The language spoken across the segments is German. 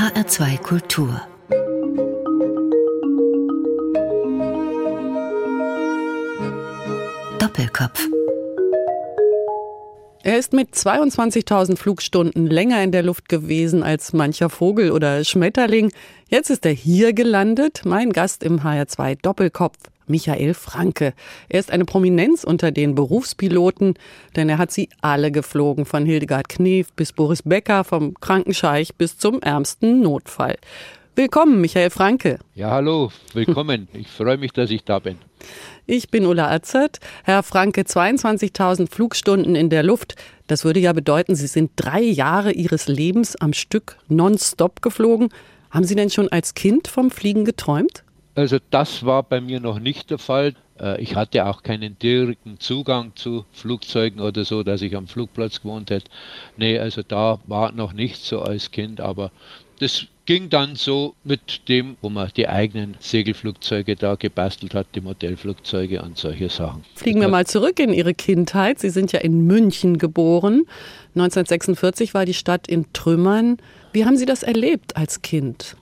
HR2 Kultur Doppelkopf er ist mit 22.000 Flugstunden länger in der Luft gewesen als mancher Vogel oder Schmetterling. Jetzt ist er hier gelandet, mein Gast im HR2 Doppelkopf. Michael Franke. Er ist eine Prominenz unter den Berufspiloten, denn er hat sie alle geflogen, von Hildegard Knef bis Boris Becker, vom Krankenscheich bis zum ärmsten Notfall. Willkommen, Michael Franke. Ja, hallo, willkommen. Ich freue mich, dass ich da bin. Ich bin Ulla Azert. Herr Franke, 22.000 Flugstunden in der Luft. Das würde ja bedeuten, Sie sind drei Jahre Ihres Lebens am Stück nonstop geflogen. Haben Sie denn schon als Kind vom Fliegen geträumt? Also das war bei mir noch nicht der Fall. Äh, ich hatte auch keinen direkten Zugang zu Flugzeugen oder so, dass ich am Flugplatz gewohnt hätte. Nee, also da war noch nicht so als Kind, aber das ging dann so mit dem, wo man die eigenen Segelflugzeuge da gebastelt hat, die Modellflugzeuge und solche Sachen. Fliegen wir mal zurück in Ihre Kindheit. Sie sind ja in München geboren. 1946 war die Stadt in Trümmern. Wie haben Sie das erlebt als Kind?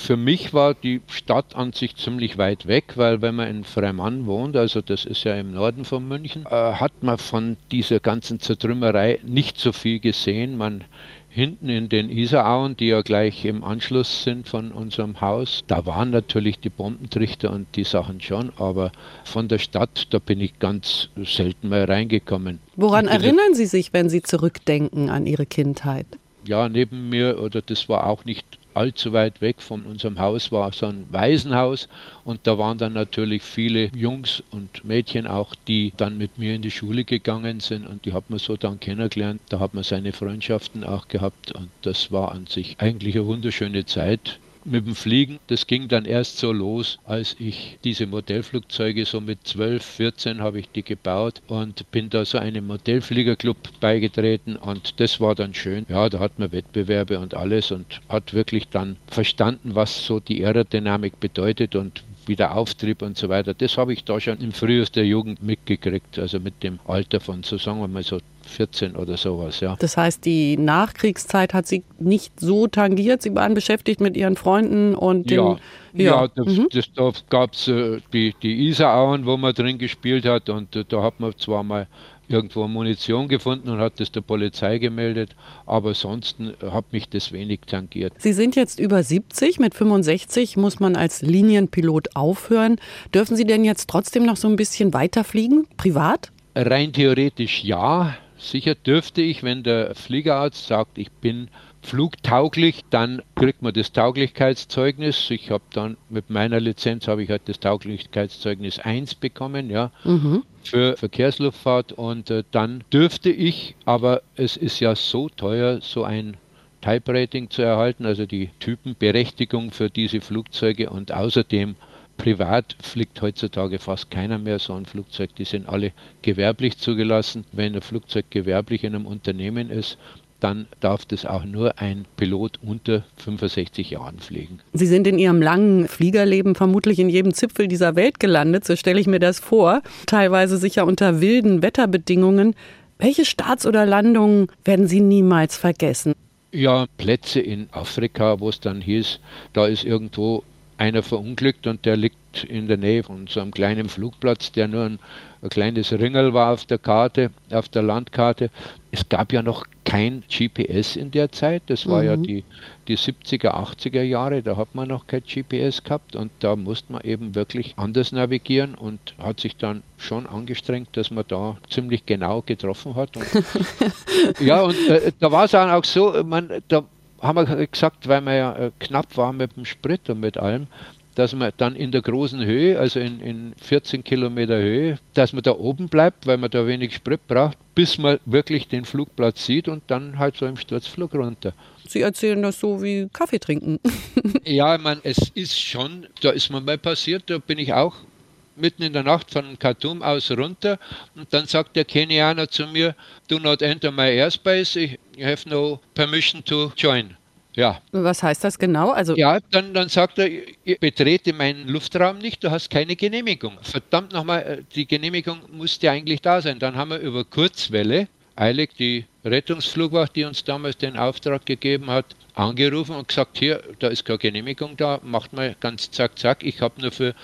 Für mich war die Stadt an sich ziemlich weit weg, weil wenn man in Freimann wohnt, also das ist ja im Norden von München, äh, hat man von dieser ganzen Zertrümmerei nicht so viel gesehen. Man hinten in den Isarauen, die ja gleich im Anschluss sind von unserem Haus, da waren natürlich die Bombentrichter und die Sachen schon, aber von der Stadt, da bin ich ganz selten mal reingekommen. Woran erinnern Sie sich, wenn Sie zurückdenken an Ihre Kindheit? Ja, neben mir, oder das war auch nicht allzu weit weg von unserem Haus war so ein Waisenhaus. Und da waren dann natürlich viele Jungs und Mädchen auch, die dann mit mir in die Schule gegangen sind. Und die hat man so dann kennengelernt. Da hat man seine Freundschaften auch gehabt. Und das war an sich eigentlich eine wunderschöne Zeit mit dem Fliegen, das ging dann erst so los, als ich diese Modellflugzeuge so mit 12, 14 habe ich die gebaut und bin da so einem Modellfliegerclub beigetreten und das war dann schön. Ja, da hat man Wettbewerbe und alles und hat wirklich dann verstanden, was so die Aerodynamik bedeutet und wie der Auftrieb und so weiter. Das habe ich da schon im frühester Jugend mitgekriegt, also mit dem Alter von so sagen wir mal so 14 oder sowas, ja. Das heißt, die Nachkriegszeit hat Sie nicht so tangiert. Sie waren beschäftigt mit Ihren Freunden und den, ja, ja, ja das, mhm. das, da gab es äh, die, die Isarauen, wo man drin gespielt hat und äh, da hat man zwar mal irgendwo Munition gefunden und hat das der Polizei gemeldet, aber sonst äh, hat mich das wenig tangiert. Sie sind jetzt über 70, mit 65 muss man als Linienpilot aufhören. Dürfen Sie denn jetzt trotzdem noch so ein bisschen weiterfliegen, privat? Rein theoretisch ja. Sicher dürfte ich, wenn der Fliegerarzt sagt, ich bin flugtauglich, dann kriegt man das Tauglichkeitszeugnis. Ich habe dann mit meiner Lizenz habe ich halt das Tauglichkeitszeugnis 1 bekommen, ja, mhm. für Verkehrsluftfahrt und äh, dann dürfte ich, aber es ist ja so teuer, so ein Type Rating zu erhalten, also die Typenberechtigung für diese Flugzeuge und außerdem Privat fliegt heutzutage fast keiner mehr so ein Flugzeug. Die sind alle gewerblich zugelassen. Wenn ein Flugzeug gewerblich in einem Unternehmen ist, dann darf das auch nur ein Pilot unter 65 Jahren fliegen. Sie sind in Ihrem langen Fliegerleben vermutlich in jedem Zipfel dieser Welt gelandet, so stelle ich mir das vor, teilweise sicher unter wilden Wetterbedingungen. Welche Starts oder Landungen werden Sie niemals vergessen? Ja, Plätze in Afrika, wo es dann hieß, da ist irgendwo einer verunglückt und der liegt in der Nähe von so einem kleinen Flugplatz, der nur ein, ein kleines Ringel war auf der Karte, auf der Landkarte. Es gab ja noch kein GPS in der Zeit. Das war mhm. ja die, die 70er, 80er Jahre. Da hat man noch kein GPS gehabt und da musste man eben wirklich anders navigieren und hat sich dann schon angestrengt, dass man da ziemlich genau getroffen hat. Und ja, und äh, da war es auch so, man, da haben wir gesagt, weil wir ja äh, knapp waren mit dem Sprit und mit allem, dass man dann in der großen Höhe, also in, in 14 Kilometer Höhe, dass man da oben bleibt, weil man da wenig Sprit braucht, bis man wirklich den Flugplatz sieht und dann halt so im Sturzflug runter. Sie erzählen das so wie Kaffee trinken. ja, ich meine, es ist schon, da ist mir mal passiert, da bin ich auch mitten in der Nacht von Khartoum aus runter und dann sagt der Kenianer zu mir, do not enter my airspace, you have no permission to join. Ja. Was heißt das genau? Also ja, dann, dann sagt er, ich betrete meinen Luftraum nicht, du hast keine Genehmigung. Verdammt nochmal, äh, die Genehmigung musste eigentlich da sein. Dann haben wir über Kurzwelle eilig die Rettungsflugwacht, die uns damals den Auftrag gegeben hat, angerufen und gesagt, hier, da ist keine Genehmigung da, macht mal ganz zack, zack, ich habe nur für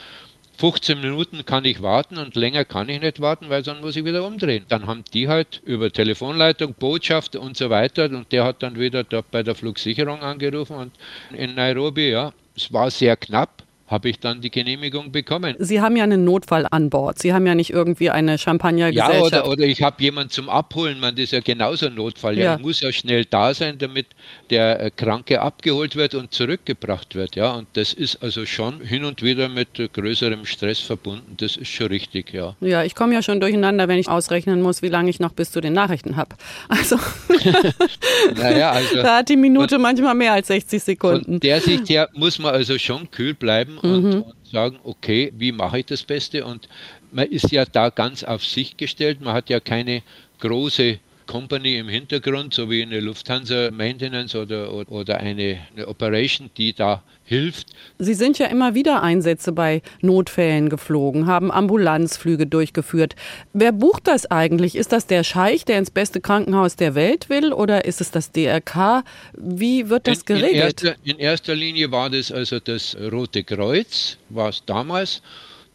15 Minuten kann ich warten und länger kann ich nicht warten, weil sonst muss ich wieder umdrehen. Dann haben die halt über Telefonleitung, Botschaft und so weiter und der hat dann wieder dort bei der Flugsicherung angerufen und in Nairobi, ja, es war sehr knapp, habe ich dann die Genehmigung bekommen. Sie haben ja einen Notfall an Bord. Sie haben ja nicht irgendwie eine Champagnergesellschaft. Ja, oder, oder ich habe jemanden zum Abholen. Man, das ist ja genauso ein Notfall. Ja. Man muss ja schnell da sein, damit der äh, Kranke abgeholt wird und zurückgebracht wird. Ja, und das ist also schon hin und wieder mit größerem Stress verbunden. Das ist schon richtig, ja. Ja, ich komme ja schon durcheinander, wenn ich ausrechnen muss, wie lange ich noch bis zu den Nachrichten habe. Also, naja, also da hat die Minute manchmal mehr als 60 Sekunden. Von der Sicht her muss man also schon kühl bleiben mhm. und, und, sagen, okay, wie mache ich das Beste? Und man ist ja da ganz auf sich gestellt. Man hat ja keine große Company im Hintergrund, so wie eine Lufthansa Maintenance oder, oder eine, eine Operation, die da hilft. Sie sind ja immer wieder Einsätze bei Notfällen geflogen, haben Ambulanzflüge durchgeführt. Wer bucht das eigentlich? Ist das der Scheich, der ins beste Krankenhaus der Welt will oder ist es das DRK? Wie wird das geregelt? In erster, in erster Linie war das also das Rote Kreuz, war es damals.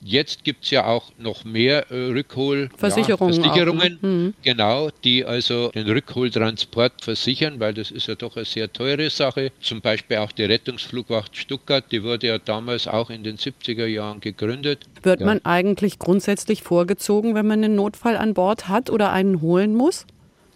Jetzt gibt es ja auch noch mehr äh, Rückholversicherungen, ja, Versicherungen, ne? mhm. genau, die also den Rückholtransport versichern, weil das ist ja doch eine sehr teure Sache. Zum Beispiel auch die Rettungsflugwacht Stuttgart, die wurde ja damals auch in den 70er Jahren gegründet. Wird ja. man eigentlich grundsätzlich vorgezogen, wenn man einen Notfall an Bord hat oder einen holen muss?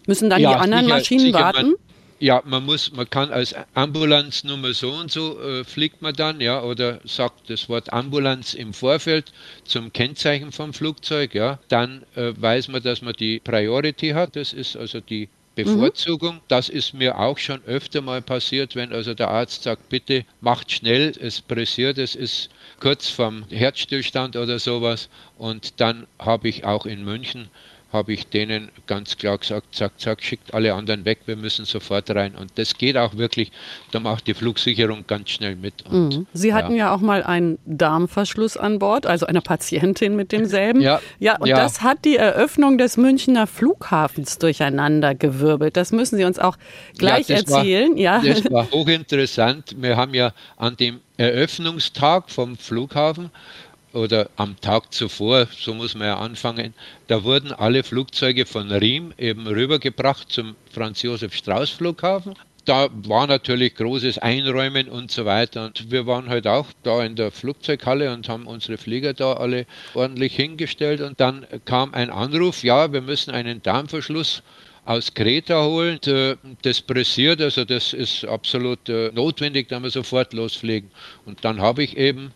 Müssen dann ja, die anderen sicher, Maschinen sicher, warten? Man, ja, man muss, man kann als Ambulanznummer so und so äh, fliegt man dann, ja, oder sagt das Wort Ambulanz im Vorfeld zum Kennzeichen vom Flugzeug, ja, dann äh, weiß man, dass man die Priority hat. Das ist also die Bevorzugung. Mhm. Das ist mir auch schon öfter mal passiert, wenn also der Arzt sagt, bitte macht schnell, es pressiert, es ist kurz vorm Herzstillstand oder sowas. Und dann habe ich auch in München habe ich denen ganz klar gesagt, zack, zack, schickt alle anderen weg, wir müssen sofort rein. Und das geht auch wirklich, da macht die Flugsicherung ganz schnell mit. Und, mhm. Sie hatten ja. ja. auch mal einen Darmverschluss an Bord, also eine Patientin mit demselben. Ja, ja und ja. das hat die Eröffnung des Münchner Flughafens durcheinander gewirbelt. Das müssen Sie uns auch gleich ja, erzählen. War, ja. Das war hochinteressant. Wir haben ja an dem Eröffnungstag vom Flughafen oder am Tag zuvor, so muss man ja anfangen, da wurden alle Flugzeuge von Riem eben rübergebracht zum Franz-Josef-Strauß-Flughafen. Da war natürlich großes Einräumen und so weiter. Und wir waren halt auch da in der Flugzeughalle und haben unsere Flieger da alle ordentlich hingestellt. Und dann kam ein Anruf, ja, wir müssen einen Darmverschluss aus Kreta holen. Das pressiert, also das ist absolut äh, notwendig, da wir sofort losfliegen. Und dann habe ich eben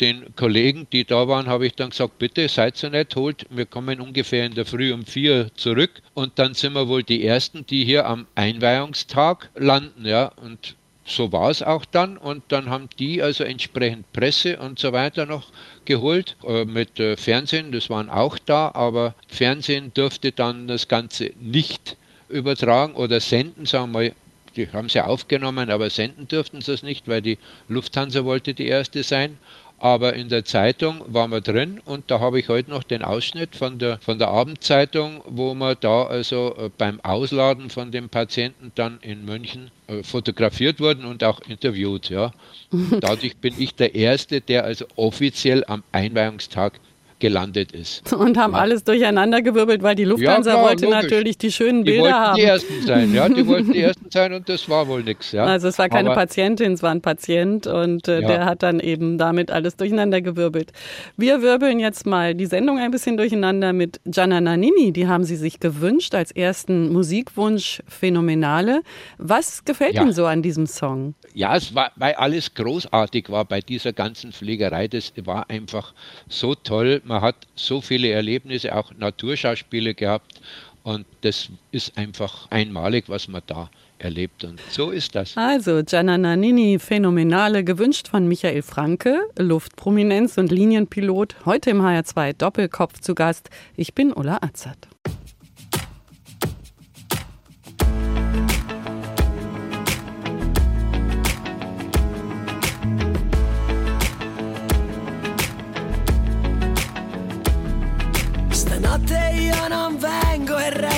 den Kollegen, die da waren, habe ich dann gesagt, bitte seid so nett, holt, wir kommen ungefähr in der Früh um vier zurück. Und dann sind wir wohl die Ersten, die hier am Einweihungstag landen, ja, und so war es auch dann. Und dann haben die also entsprechend Presse und so weiter noch geholt äh, mit äh, Fernsehen, das waren auch da, aber Fernsehen durfte dann das Ganze nicht übertragen oder senden, sagen wir mal, die haben sie aufgenommen, aber senden durften sie es nicht, weil die Lufthansa wollte die erste sein. Aber in der Zeitung waren wir drin und da habe ich heute noch den Ausschnitt von der, von der Abendzeitung, wo wir da also äh, beim Ausladen von dem Patienten dann in München äh, fotografiert wurden und auch interviewt. Ja. Dadurch bin ich der Erste, der also offiziell am Einweihungstag gelandet ist. Und haben ja. alles durcheinander gewirbelt, weil die Lufthansa ja, klar, wollte logisch. natürlich die schönen Bilder die haben. Die Ersten sein, ja, die wollten die Ersten sein und das war wohl nichts. Ja. Also es war keine Aber, Patientin, es war ein Patient und äh, der hat dann eben damit alles durcheinander gewirbelt. Wir wirbeln jetzt mal die Sendung ein bisschen durcheinander mit Gianna Nannini, die haben sie sich gewünscht als ersten Musikwunsch Phänomenale. Was gefällt Ihnen so an diesem Song? Ja, es war, weil alles großartig war bei dieser ganzen Pflegerei, das war einfach so toll man hat so viele Erlebnisse, auch Naturschauspiele gehabt und das ist einfach einmalig, was man da erlebt und so ist das. Also Gianna Nannini, Phänomenale, gewünscht von Michael Franke, Luftprominenz und Linienpilot, heute im HR2 Doppelkopf zu Gast. Ich bin Ulla Azad.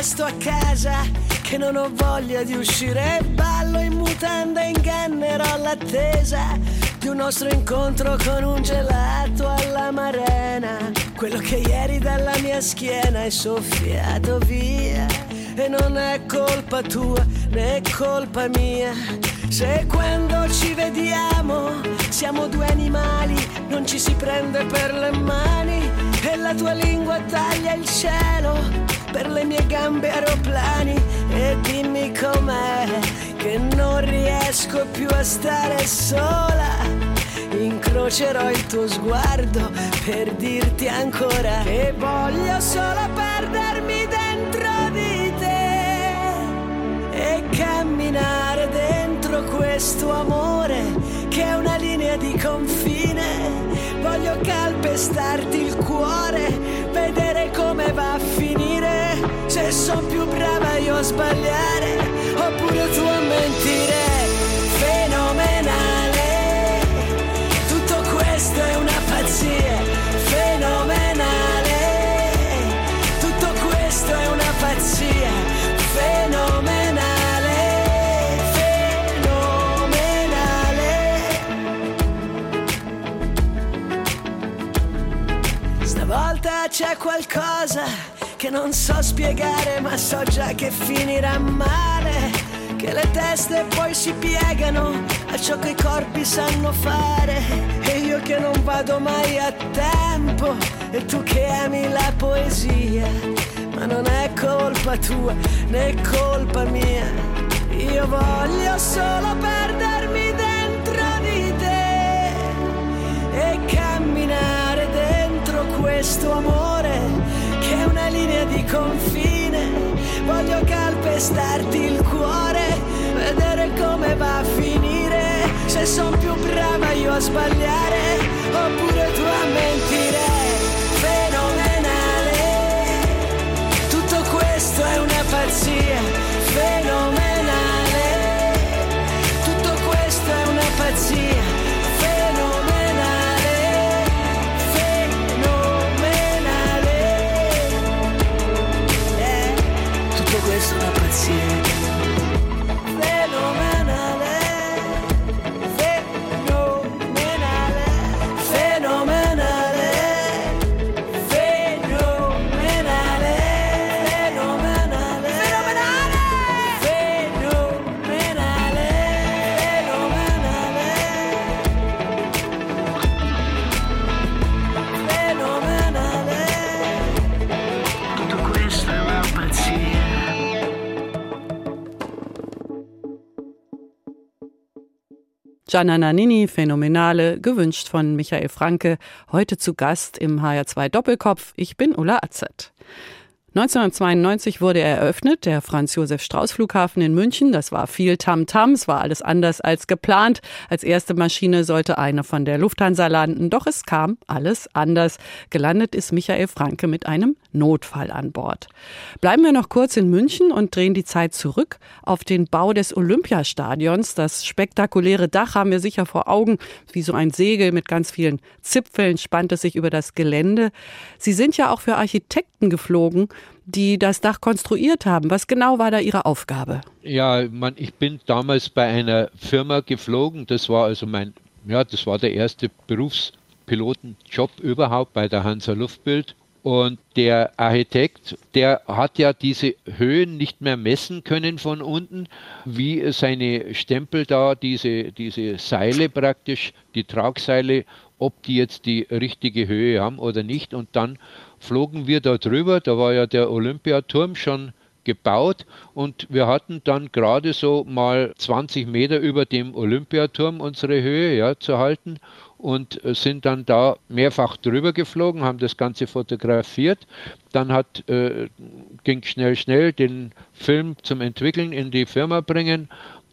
Resto a casa che non ho voglia di uscire. Ballo in mutanda in cannerò l'attesa di un nostro incontro con un gelato alla marena. Quello che ieri dalla mia schiena è soffiato via. E non è colpa tua né colpa mia. Se quando ci vediamo siamo due animali non ci si prende per le mani. e la tua lingua taglia il cielo per le mie gambe aeroplani e dimmi com'è che non riesco più a stare sola. Incrocerò il tuo sguardo per dirti ancora che voglio solo perdermi dentro di te e camminare dentro questo amore che è una linea di confine. Voglio calpestarti il cuore, vedere come va a finire. Se sono più brava io a sbagliare, oppure tu a mentire. C'è qualcosa che non so spiegare, ma so già che finirà male. Che le teste poi si piegano a ciò che i corpi sanno fare. E io che non vado mai a tempo, e tu che ami la poesia. Ma non è colpa tua né colpa mia. Io voglio solo perdermi questo amore che è una linea di confine. Voglio calpestarti il cuore, vedere come va a finire. Se sono più brava io a sbagliare, oppure tu a mentire. Fenomenale, tutto questo è una pazzia. Fenomenale, Gianna Nannini, Phänomenale, gewünscht von Michael Franke, heute zu Gast im HR2 Doppelkopf. Ich bin Ulla Azert. 1992 wurde er eröffnet, der Franz-Josef-Strauß-Flughafen in München. Das war viel Tamtam, es war alles anders als geplant. Als erste Maschine sollte eine von der Lufthansa landen, doch es kam alles anders. Gelandet ist Michael Franke mit einem Notfall an Bord. Bleiben wir noch kurz in München und drehen die Zeit zurück auf den Bau des Olympiastadions. Das spektakuläre Dach haben wir sicher vor Augen, wie so ein Segel mit ganz vielen Zipfeln spannt es sich über das Gelände. Sie sind ja auch für Architekten geflogen, die das Dach konstruiert haben. Was genau war da Ihre Aufgabe? Ja, man, ich bin damals bei einer Firma geflogen. Das war also mein, ja, das war der erste Berufspilotenjob überhaupt bei der Hansa Luftbild. Und der Architekt, der hat ja diese Höhen nicht mehr messen können von unten, wie seine Stempel da, diese, diese Seile praktisch, die Tragseile, ob die jetzt die richtige Höhe haben oder nicht. Und dann flogen wir da drüber, da war ja der Olympiaturm schon gebaut und wir hatten dann gerade so mal 20 Meter über dem Olympiaturm unsere Höhe ja, zu halten und sind dann da mehrfach drüber geflogen, haben das Ganze fotografiert. Dann hat, äh, ging schnell, schnell den Film zum Entwickeln in die Firma bringen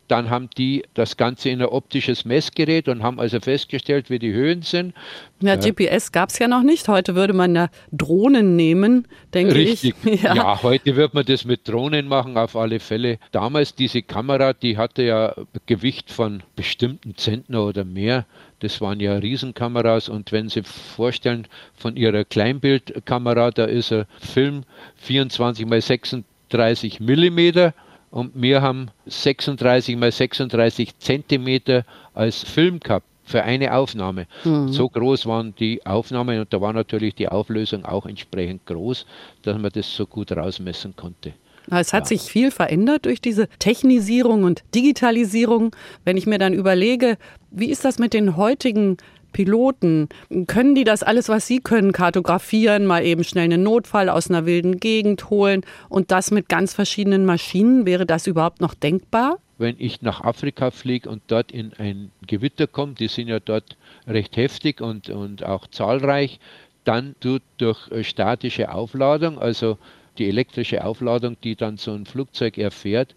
dann haben die das Ganze in ein optisches Messgerät und haben also festgestellt, wie die Höhen sind. Ja, GPS gab es ja noch nicht. Heute würde man ja Drohnen nehmen, denke Richtig. ich. Ja. ja, heute wird man das mit Drohnen machen, auf alle Fälle. Damals diese Kamera, die hatte ja Gewicht von bestimmten Zentner oder mehr. Das waren ja Riesenkameras und wenn Sie vorstellen, von Ihrer Kleinbildkamera, da ist ein Film 24 mal 36 30 Millimeter und wir haben 36 mal 36 Zentimeter als Film gehabt für eine Aufnahme. Mhm. So groß waren die Aufnahmen und da war natürlich die Auflösung auch entsprechend groß, dass man das so gut rausmessen konnte. Es hat ja. sich viel verändert durch diese Technisierung und Digitalisierung. Wenn ich mir dann überlege, wie ist das mit den heutigen Piloten, können die das alles, was sie können, kartografieren, mal eben schnell einen Notfall aus einer wilden Gegend holen und das mit ganz verschiedenen Maschinen? Wäre das überhaupt noch denkbar? Wenn ich nach Afrika fliege und dort in ein Gewitter komme, die sind ja dort recht heftig und, und auch zahlreich, dann tut durch statische Aufladung, also die elektrische Aufladung, die dann so ein Flugzeug erfährt,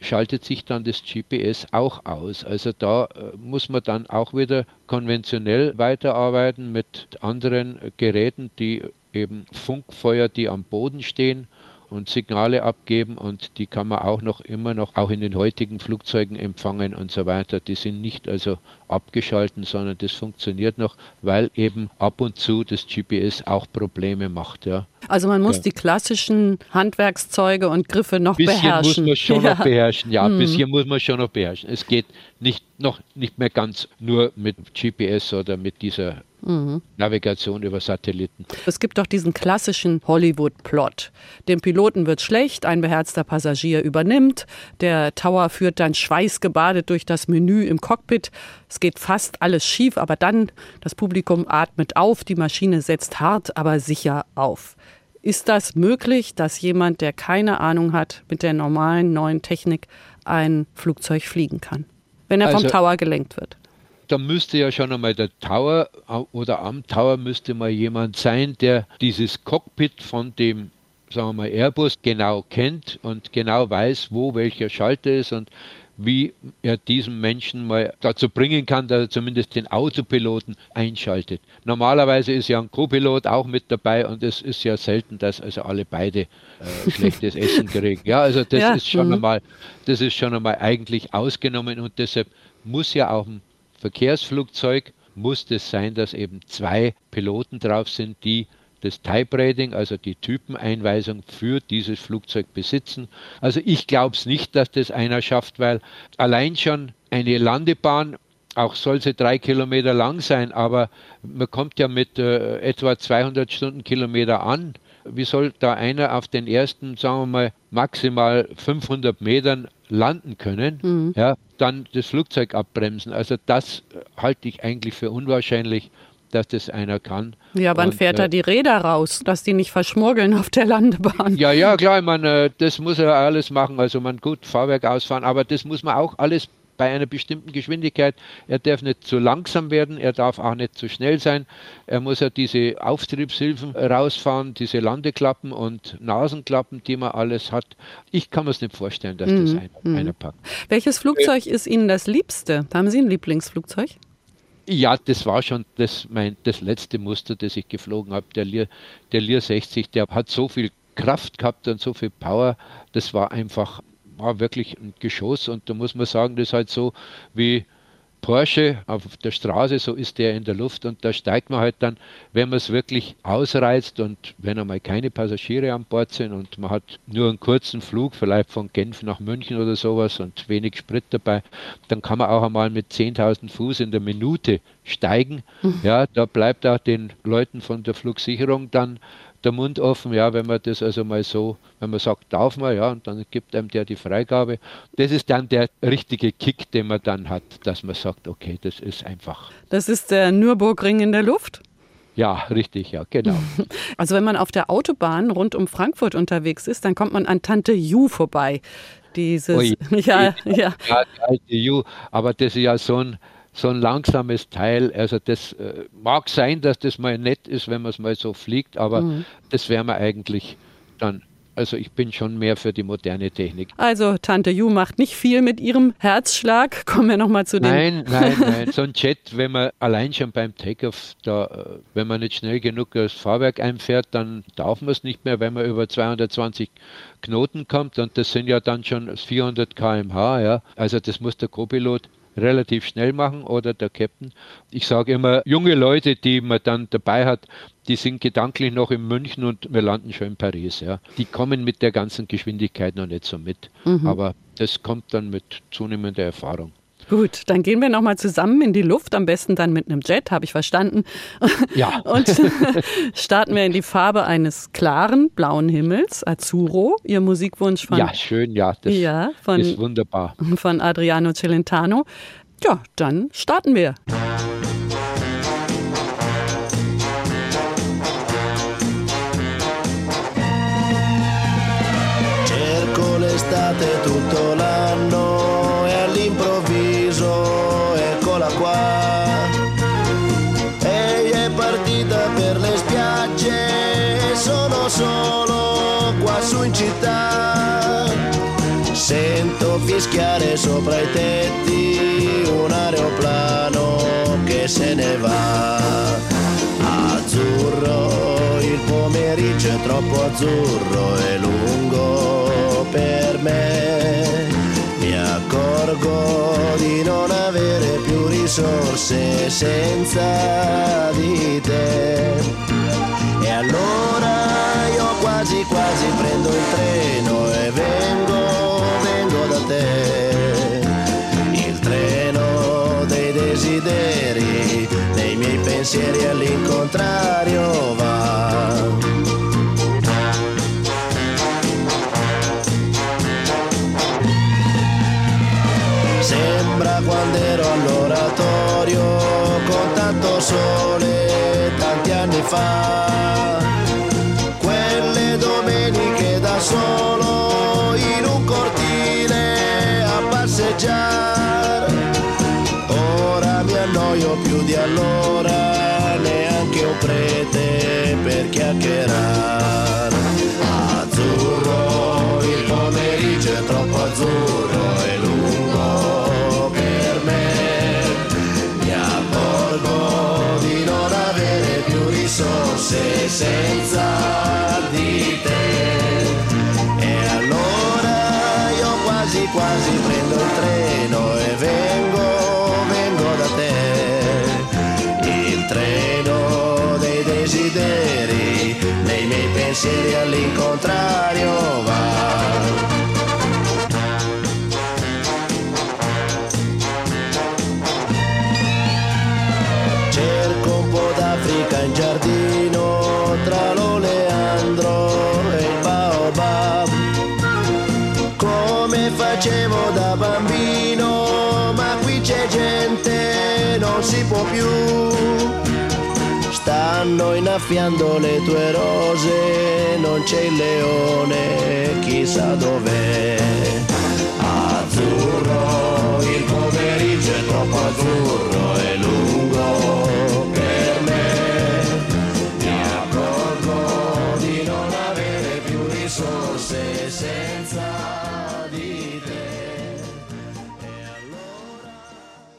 schaltet sich dann das GPS auch aus. Also da äh, muss man dann auch wieder konventionell weiterarbeiten mit anderen Geräten, die eben Funkfeuer, die am Boden stehen und Signale abgeben und die kann man auch noch immer noch auch in den heutigen Flugzeugen empfangen und so weiter. Die sind nicht also abgeschalten, sondern das funktioniert noch, weil eben ab und zu das GPS auch Probleme macht. Ja. Also man muss ja. die klassischen Handwerkszeuge und Griffe noch bisschen beherrschen. muss man schon ja. noch beherrschen, ja, mhm. bisschen muss man schon noch beherrschen. Es geht nicht noch nicht mehr ganz nur mit GPS oder mit dieser Mhm. Navigation über Satelliten. Es gibt doch diesen klassischen Hollywood-Plot. Dem Piloten wird schlecht, ein beherzter Passagier übernimmt, der Tower führt dann schweißgebadet durch das Menü im Cockpit. Es geht fast alles schief, aber dann das Publikum atmet auf, die Maschine setzt hart, aber sicher auf. Ist das möglich, dass jemand, der keine Ahnung hat, mit der normalen neuen Technik ein Flugzeug fliegen kann, wenn er vom also, Tower gelenkt wird? da müsste ja schon einmal der Tower oder am Tower müsste mal jemand sein, der dieses Cockpit von dem sagen wir mal Airbus genau kennt und genau weiß, wo welcher Schalter ist und wie er diesen Menschen mal dazu bringen kann, dass er zumindest den Autopiloten einschaltet. Normalerweise ist ja ein Co-Pilot auch mit dabei und es ist ja selten, dass also alle beide äh, schlechtes Essen kriegen. Ja, also das ja, ist schon mhm. einmal, das ist schon einmal eigentlich ausgenommen und deshalb muss ja auch ein Verkehrsflugzeug muss es sein, dass eben zwei Piloten drauf sind, die das Type Rating, also die Typeneinweisung für dieses Flugzeug besitzen. Also ich glaube es nicht, dass das einer schafft, weil allein schon eine Landebahn, auch soll sie drei Kilometer lang sein, aber man kommt ja mit äh, etwa 200 Stundenkilometer an. Wie soll da einer auf den ersten, sagen wir mal, maximal 500 Metern landen können, mhm. ja, dann das Flugzeug abbremsen. Also das halte ich eigentlich für unwahrscheinlich, dass das einer kann. Ja, wann Und, fährt äh, er die Räder raus, dass die nicht verschmurgeln auf der Landebahn? Ja, ja, klar, man, äh, das muss er alles machen. Also man gut Fahrwerk ausfahren, aber das muss man auch alles bei einer bestimmten Geschwindigkeit. Er darf nicht zu langsam werden, er darf auch nicht zu schnell sein. Er muss ja diese Auftriebshilfen rausfahren, diese Landeklappen und Nasenklappen, die man alles hat. Ich kann mir es nicht vorstellen, dass das mhm. einer, mhm. einer packt. Welches Flugzeug äh, ist Ihnen das Liebste? Haben Sie ein Lieblingsflugzeug? Ja, das war schon das, mein, das letzte Muster, das ich geflogen habe. Der Lear, der Lear 60, der hat so viel Kraft gehabt und so viel Power. Das war einfach war wirklich ein Geschoss und da muss man sagen, das ist halt so wie Porsche auf der Straße, so ist der in der Luft und da steigt man halt dann, wenn man es wirklich ausreizt und wenn einmal keine Passagiere an Bord sind und man hat nur einen kurzen Flug, vielleicht von Genf nach München oder sowas und wenig Sprit dabei, dann kann man auch einmal mit 10.000 Fuß in der Minute steigen. Mhm. Ja, da bleibt auch den Leuten von der Flugsicherung dann der Mund offen, ja, wenn man das also mal so, wenn man sagt, darf man, ja, und dann gibt einem der die Freigabe. Das ist dann der richtige Kick, den man dann hat, dass man sagt, okay, das ist einfach. Das ist der Nürburgring in der Luft? Ja, richtig, ja, genau. Also wenn man auf der Autobahn rund um Frankfurt unterwegs ist, dann kommt man an Tante Ju vorbei. Dieses, Ui, ja, ja. ja, Ju, aber das ist ja so ein, so ein langsames Teil. Also das äh, mag sein, dass das mal nett ist, wenn man es mal so fliegt, aber mhm. das wäre mir eigentlich dann. Also ich bin schon mehr für die moderne Technik. Also Tante Ju macht nicht viel mit ihrem Herzschlag. Kommen wir nochmal zu dem. Nein, nein, nein. So ein Jet, wenn man allein schon beim Takeoff, da, äh, wenn man nicht schnell genug das Fahrwerk einfährt, dann darf man es nicht mehr, wenn man über 220 Knoten kommt. Und das sind ja dann schon 400 km/h. Ja. Also das muss der Co-Pilot relativ schnell machen oder der Captain. Ich sage immer, junge Leute, die man dann dabei hat, die sind gedanklich noch in München und wir landen schon in Paris. Ja. Die kommen mit der ganzen Geschwindigkeit noch nicht so mit. Mhm. Aber das kommt dann mit zunehmender Erfahrung. Gut, dann gehen wir nochmal zusammen in die Luft, am besten dann mit einem Jet, habe ich verstanden. Ja. Und starten wir in die Farbe eines klaren blauen Himmels, Azzurro, Ihr Musikwunsch von. Ja, schön, ja. Das ja, von, ist wunderbar. Von Adriano Celentano. Ja, dann starten wir. Cerco l'estate tutto l'anno fischiare sopra i tetti un aeroplano che se ne va azzurro, il pomeriggio è troppo azzurro e lungo per me. Mi accorgo di non avere più risorse senza di te. E allora io quasi quasi prendo il treno pensieri all'incontrario va. Sembra quando ero all'oratorio con tanto sole tanti anni fa. Prete per chiacchierare. Azzurro, il pomeriggio è troppo azzurro e lungo per me. Mi accorgo di non avere più risorse senza pensieri all'incontrario va. Cerco un po' d'Africa in giardino tra l'oleandro e il baobab. Come facevo da bambino, ma qui c'è gente, non si può più stanno innaffiando le tue rose, non c'è il leone, chissà dov'è. Azzurro, il pomeriggio è troppo azzurro e lungo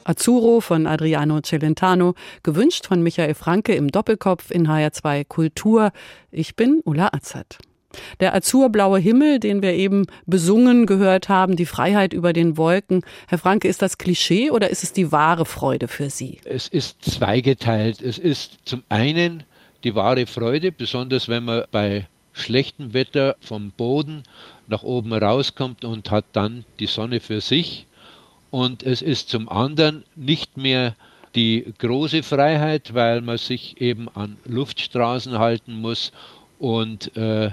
Azzurro von Adriano Celentano, gewünscht von Michael Franke im Doppelkopf in HR2 Kultur. Ich bin Ulla Azad. Der azurblaue Himmel, den wir eben besungen gehört haben, die Freiheit über den Wolken. Herr Franke, ist das Klischee oder ist es die wahre Freude für Sie? Es ist zweigeteilt. Es ist zum einen die wahre Freude, besonders wenn man bei schlechtem Wetter vom Boden nach oben rauskommt und hat dann die Sonne für sich und es ist zum anderen nicht mehr die große Freiheit, weil man sich eben an Luftstraßen halten muss und äh,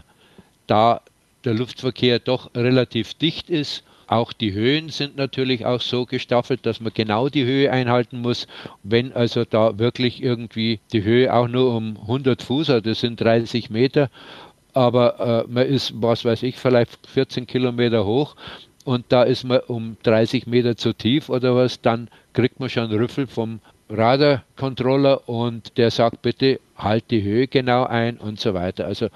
da der Luftverkehr doch relativ dicht ist. Auch die Höhen sind natürlich auch so gestaffelt, dass man genau die Höhe einhalten muss. Wenn also da wirklich irgendwie die Höhe auch nur um 100 Fuß hat, das sind 30 Meter, aber äh, man ist, was weiß ich, vielleicht 14 Kilometer hoch und da ist man um 30 Meter zu tief oder was, dann kriegt man schon Rüffel vom Radarcontroller und der sagt bitte halt die Höhe genau ein und so weiter. Also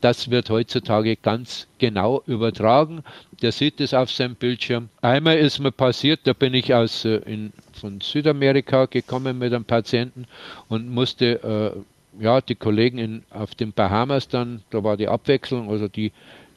das wird heutzutage ganz genau übertragen. Der sieht es auf seinem Bildschirm. Einmal ist mir passiert, da bin ich aus äh, in, von Südamerika gekommen mit einem Patienten und musste äh, ja die Kollegen in, auf den Bahamas dann, da war die Abwechslung, also die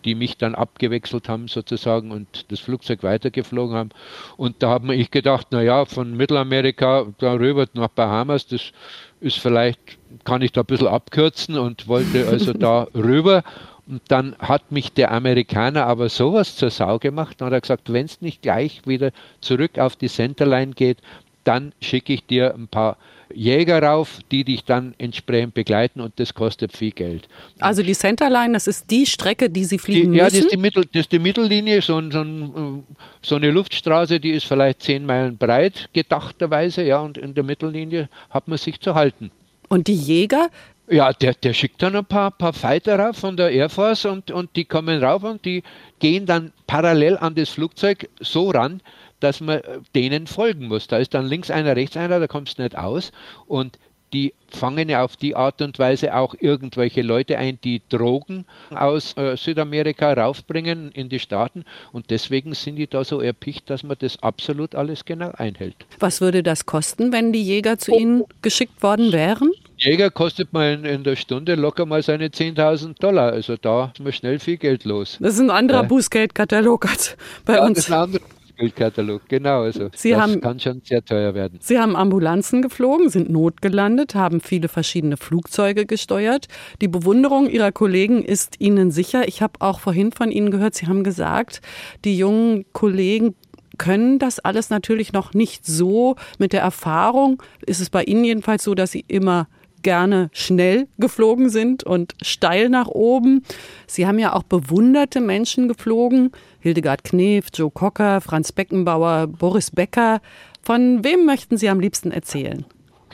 die mich dann abgewechselt haben sozusagen und das Flugzeug weitergeflogen haben. Und da habe ich gedacht, naja, von Mittelamerika darüber nach Bahamas, das ist vielleicht, kann ich da ein bisschen abkürzen und wollte also da rüber. Und dann hat mich der Amerikaner aber sowas zur Sau gemacht und hat gesagt, wenn es nicht gleich wieder zurück auf die Centerline geht, dann schicke ich dir ein paar Jäger rauf, die dich dann entsprechend begleiten und das kostet viel Geld. Also die Centerline, das ist die Strecke, die Sie fliegen die, ja, müssen? Ja, das ist die, Mittel, das ist die Mittellinie, so, so, so, eine Luftstraße, die ist vielleicht zehn Meilen breit, gedachterweise, ja, und in der Mittellinie hat man sich zu halten. Und die Jäger, ja, der, der schickt dann ein paar, paar Fighter rauf von der Air Force und, und die kommen rauf und die gehen dann parallel an das Flugzeug so ran, dass man äh, denen folgen muss. Da ist dann links einer, rechts einer, da kommst du nicht aus. Und die fangen ja auf die Art und Weise auch irgendwelche Leute ein, die Drogen aus äh, Südamerika raufbringen in die Staaten. Und deswegen sind die da so erpicht, dass man das absolut alles genau einhält. Was würde das kosten, wenn die Jäger zu oh. Ihnen geschickt worden wären? Jäger kostet man in, der Stunde locker mal seine 10.000 Dollar. Also da ist man schnell viel Geld los. Das ist ein anderer äh, Bußgeldkatalog als bei ja, uns. Das ist ein anderer Bildkatalog, genau. Also Sie das haben, kann schon sehr teuer werden. Sie haben Ambulanzen geflogen, sind notgelandet, haben viele verschiedene Flugzeuge gesteuert. Die Bewunderung Ihrer Kollegen ist Ihnen sicher. Ich habe auch vorhin von Ihnen gehört, Sie haben gesagt, die jungen Kollegen können das alles natürlich noch nicht so. Mit der Erfahrung ist es bei Ihnen jedenfalls so, dass Sie immer gerne schnell geflogen sind und steil nach oben. Sie haben ja auch bewunderte Menschen geflogen. Hildegard Knef, Joe Cocker, Franz Beckenbauer, Boris Becker. Von wem möchten Sie am liebsten erzählen?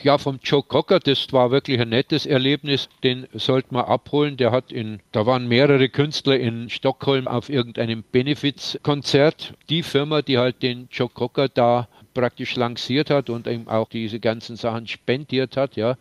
Ja, vom Joe Cocker, das war wirklich ein nettes Erlebnis. Den sollte man abholen. Der hat in, da waren mehrere Künstler in Stockholm auf irgendeinem Benefizkonzert. Die Firma, die halt den Joe Cocker da praktisch lanciert hat und eben auch diese ganzen Sachen spendiert hat, ja,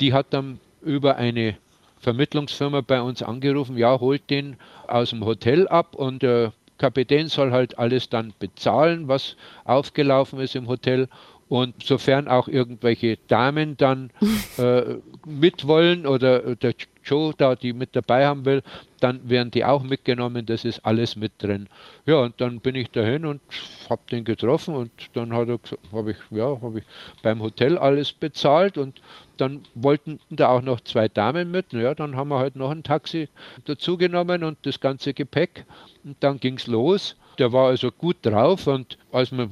die hat dann über eine Vermittlungsfirma bei uns angerufen, ja, holt den aus dem Hotel ab und der Kapitän soll halt alles dann bezahlen, was aufgelaufen ist im Hotel. Und sofern auch irgendwelche Damen dann äh, mitwollen oder der Joe da die mit dabei haben will, dann werden die auch mitgenommen, das ist alles mit drin. Ja, und dann bin ich dahin und habe den getroffen und dann hat er habe ich ja, habe ich beim Hotel alles bezahlt und dann wollten da auch noch zwei Damen mit. Ja, dann haben wir halt noch ein Taxi dazu genommen und das ganze Gepäck und dann ging es los. Der war also gut drauf und als wir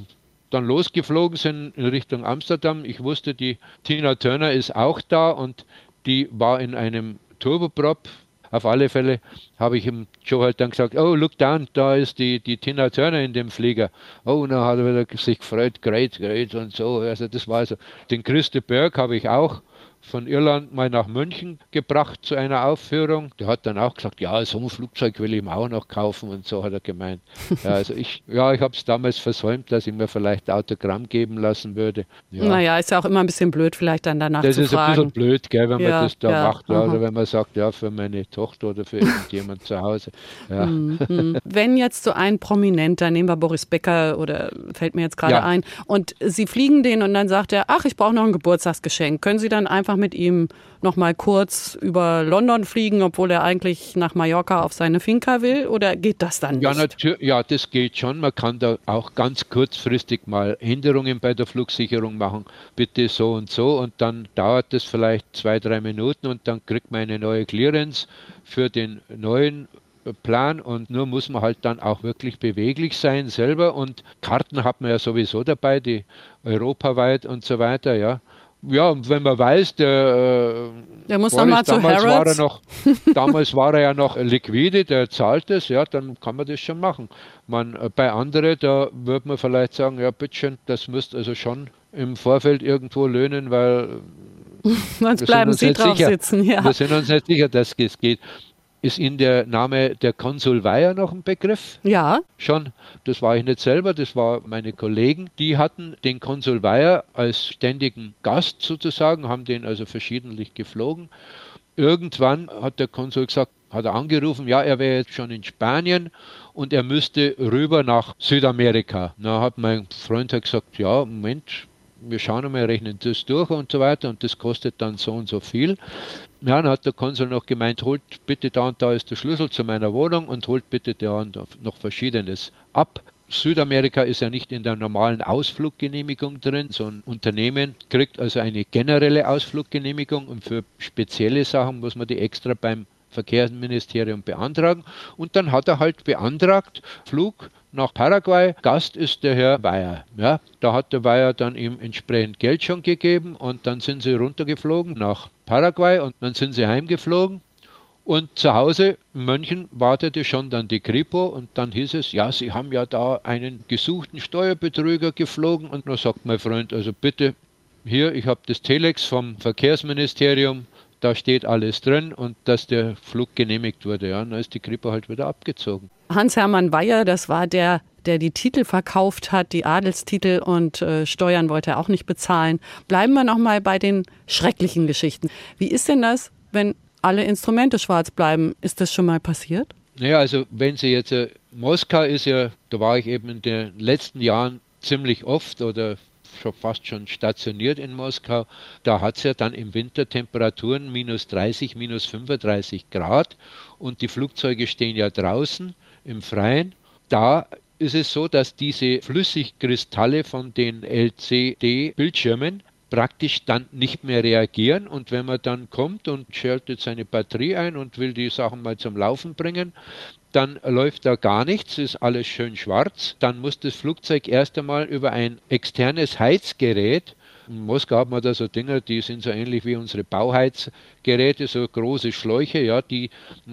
dann losgeflogen sind in Richtung Amsterdam, ich wusste, die Tina Turner ist auch da und die war in einem Turboprop. Auf alle Fälle habe ich ihm Joe halt dann gesagt, oh, look down, da ist die, die Tina Turner in dem Flieger. Oh, dann hat er sich gefreut, great, great und so. Also das war so. Den Christe Berg habe ich auch von Irland mal nach München gebracht zu einer Aufführung. Der hat dann auch gesagt, ja, so ein Flugzeug will ich ihm auch noch kaufen und so hat er gemeint. Ja, also ich, ja, ich habe es damals versäumt, dass ich mir vielleicht Autogramm geben lassen würde. Ja. Naja, ist ja auch immer ein bisschen blöd, vielleicht dann danach das zu fragen. Das ist ein bisschen blöd, gell, wenn ja, man das da ja, macht, ja, oder wenn man sagt, ja, für meine Tochter oder für irgendjemand zu Hause. Mhm. Wenn jetzt so ein Prominenter, nehmen wir Boris Becker oder fällt mir jetzt gerade ein, und Sie fliegen den und dann sagt er, ach, ich brauche noch ein Geburtstagsgeschenk, können Sie dann einfach mit ihm noch mal kurz über London fliegen, obwohl er eigentlich nach Mallorca auf seine Finca will? Oder geht das dann ja, nicht? Ja, das geht schon. Man kann da auch ganz kurzfristig mal Änderungen bei der Flugsicherung machen. Bitte so und so. Und dann dauert das vielleicht zwei, drei Minuten und dann kriegt man eine neue Clearance für den neuen Plan und nur muss man halt dann auch wirklich beweglich sein selber und Karten hat man ja sowieso dabei, die europaweit und so weiter, ja ja, und wenn man weiß, der, äh, der muss zu damals war er noch, Damals war er ja noch liquide, der zahlt es, ja, dann kann man das schon machen. Man, äh, bei anderen, da würde man vielleicht sagen, ja, bitteschön, das müsst also schon im Vorfeld irgendwo löhnen, weil Sonst bleiben Sie drauf sicher. sitzen, ja. Wir sind uns nicht sicher, dass es geht. Ist Ihnen der Name der Konsul Weyer noch ein Begriff? Ja. Schon. Das war ich nicht selber, das war meine Kollegen. Die hatten den Konsul Weyer als ständigen Gast sozusagen, haben den also verschiedentlich geflogen. Irgendwann hat der Konsul gesagt, hat er angerufen, ja, er wäre jetzt schon in Spanien und er müsste rüber nach Südamerika. Da hat mein Freund gesagt, ja, Moment, wir schauen einmal, rechnen das durch und so weiter und das kostet dann so und so viel. Ja, dann hat der Konsul noch gemeint, holt bitte da und da ist der Schlüssel zu meiner Wohnung und holt bitte da und da noch Verschiedenes ab. Südamerika ist ja nicht in der normalen Ausfluggenehmigung drin. So ein Unternehmen kriegt also eine generelle Ausfluggenehmigung und für spezielle Sachen muss man die extra beim Verkehrsministerium beantragen. Und dann hat er halt beantragt, Flug nach Paraguay. Gast ist der Herr Weyer. Ja, da hat der Weyer dann ihm entsprechend Geld schon gegeben und dann sind sie runtergeflogen nach Paraguay und dann sind sie heimgeflogen. Und zu Hause in München wartete schon dann die Kripo und dann hieß es, ja, Sie haben ja da einen gesuchten Steuerbetrüger geflogen. Und dann sagt mein Freund, also bitte, hier, ich habe das Telex vom Verkehrsministerium, da steht alles drin und dass der Flug genehmigt wurde. Ja, dann ist die Kripo halt wieder abgezogen. Hans-Hermann Weyer, das war der, der die Titel verkauft hat, die Adelstitel und äh, Steuern wollte er auch nicht bezahlen. Bleiben wir noch mal bei den schrecklichen Geschichten. Wie ist denn das, wenn alle Instrumente schwarz bleiben? Ist das schon mal passiert? Naja, also wenn Sie jetzt, äh, Moskau ist ja, da war ich eben in den letzten Jahren ziemlich oft oder schon fast schon stationiert in Moskau. Da hat es ja dann im Winter Temperaturen minus 30, minus 35 Grad und die Flugzeuge stehen ja draußen im Freien. Da ist es so, dass diese Flüssigkristalle von den LCD-Bildschirmen praktisch dann nicht mehr reagieren und wenn man dann kommt und schaltet seine Batterie ein und will die Sachen mal zum Laufen bringen, dann läuft da gar nichts, ist alles schön schwarz. Dann muss das Flugzeug erst einmal über ein externes Heizgerät in Moskau hat man da so Dinger, die sind so ähnlich wie unsere Bauheizgeräte, so große Schläuche, ja, die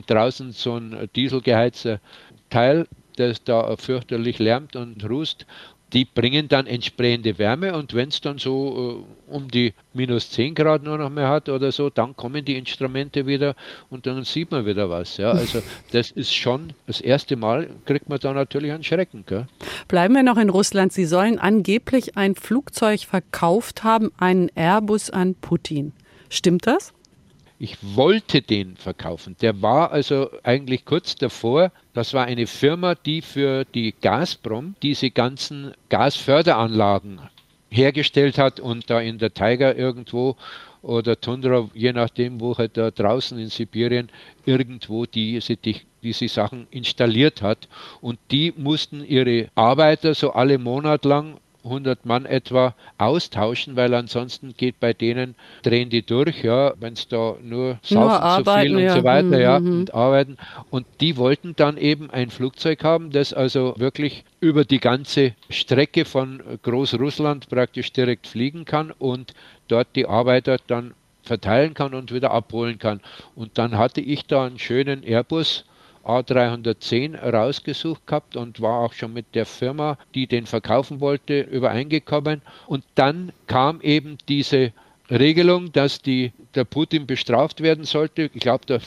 draußen so ein dieselgeheizter Teil, das da fürchterlich lärmt und rust die bringen dann entsprechende Wärme und wenn es dann so äh, um die minus 10 Grad nur noch mehr hat oder so, dann kommen die Instrumente wieder und dann sieht man wieder was. Ja. Also das ist schon das erste Mal, kriegt man da natürlich einen Schrecken. Gell? Bleiben wir noch in Russland. Sie sollen angeblich ein Flugzeug verkauft haben, einen Airbus an Putin. Stimmt das? Ich wollte den verkaufen. Der war also eigentlich kurz davor. Das war eine Firma, die für die Gazprom diese ganzen Gasförderanlagen hergestellt hat und da in der Tiger irgendwo oder Tundra, je nachdem, wo halt da draußen in Sibirien irgendwo diese, diese Sachen installiert hat. Und die mussten ihre Arbeiter so alle Monat lang 100 Mann etwa austauschen, weil ansonsten geht bei denen, drehen die durch, ja, wenn es da nur saufen zu viel und ja. so weiter, ja, mhm. und arbeiten. Und die wollten dann eben ein Flugzeug haben, das also wirklich über die ganze Strecke von Großrussland praktisch direkt fliegen kann und dort die Arbeiter dann verteilen kann und wieder abholen kann. Und dann hatte ich da einen schönen Airbus A310 rausgesucht gehabt und war auch schon mit der Firma, die den verkaufen wollte, übereingekommen. Und dann kam eben diese Regelung, dass die, der Putin bestraft werden sollte. Ich glaube, da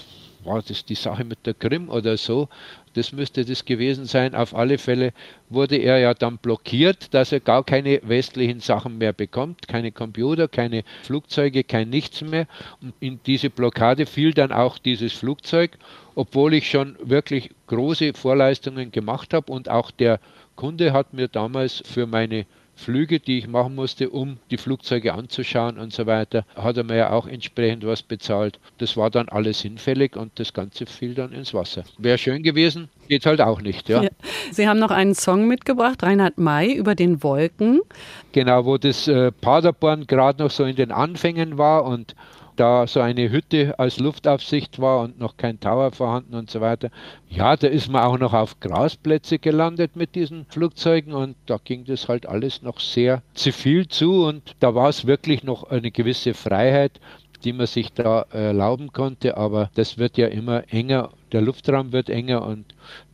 war das die Sache mit der Krim oder so. Das müsste das gewesen sein. Auf alle Fälle wurde er ja dann blockiert, dass er gar keine westlichen Sachen mehr bekommt, keine Computer, keine Flugzeuge, kein nichts mehr. Und in diese Blockade fiel dann auch dieses Flugzeug, obwohl ich schon wirklich große Vorleistungen gemacht habe und auch der Kunde hat mir damals für meine Flüge, die ich machen musste, um die Flugzeuge anzuschauen und so weiter, hat er mir ja auch entsprechend was bezahlt. Das war dann alles hinfällig und das Ganze fiel dann ins Wasser. Wäre schön gewesen, geht halt auch nicht. Ja. ja. Sie haben noch einen Song mitgebracht, Reinhard May, über den Wolken. Genau, wo das äh, Paderborn gerade noch so in den Anfängen war und da so eine Hütte als Luftaufsicht war und noch kein Tower vorhanden und so weiter. Ja, da ist man auch noch auf Grasplätze gelandet mit diesen Flugzeugen und da ging das halt alles noch sehr zivil zu und da war es wirklich noch eine gewisse Freiheit, die man sich da erlauben konnte, aber das wird ja immer enger, der Luftraum wird enger und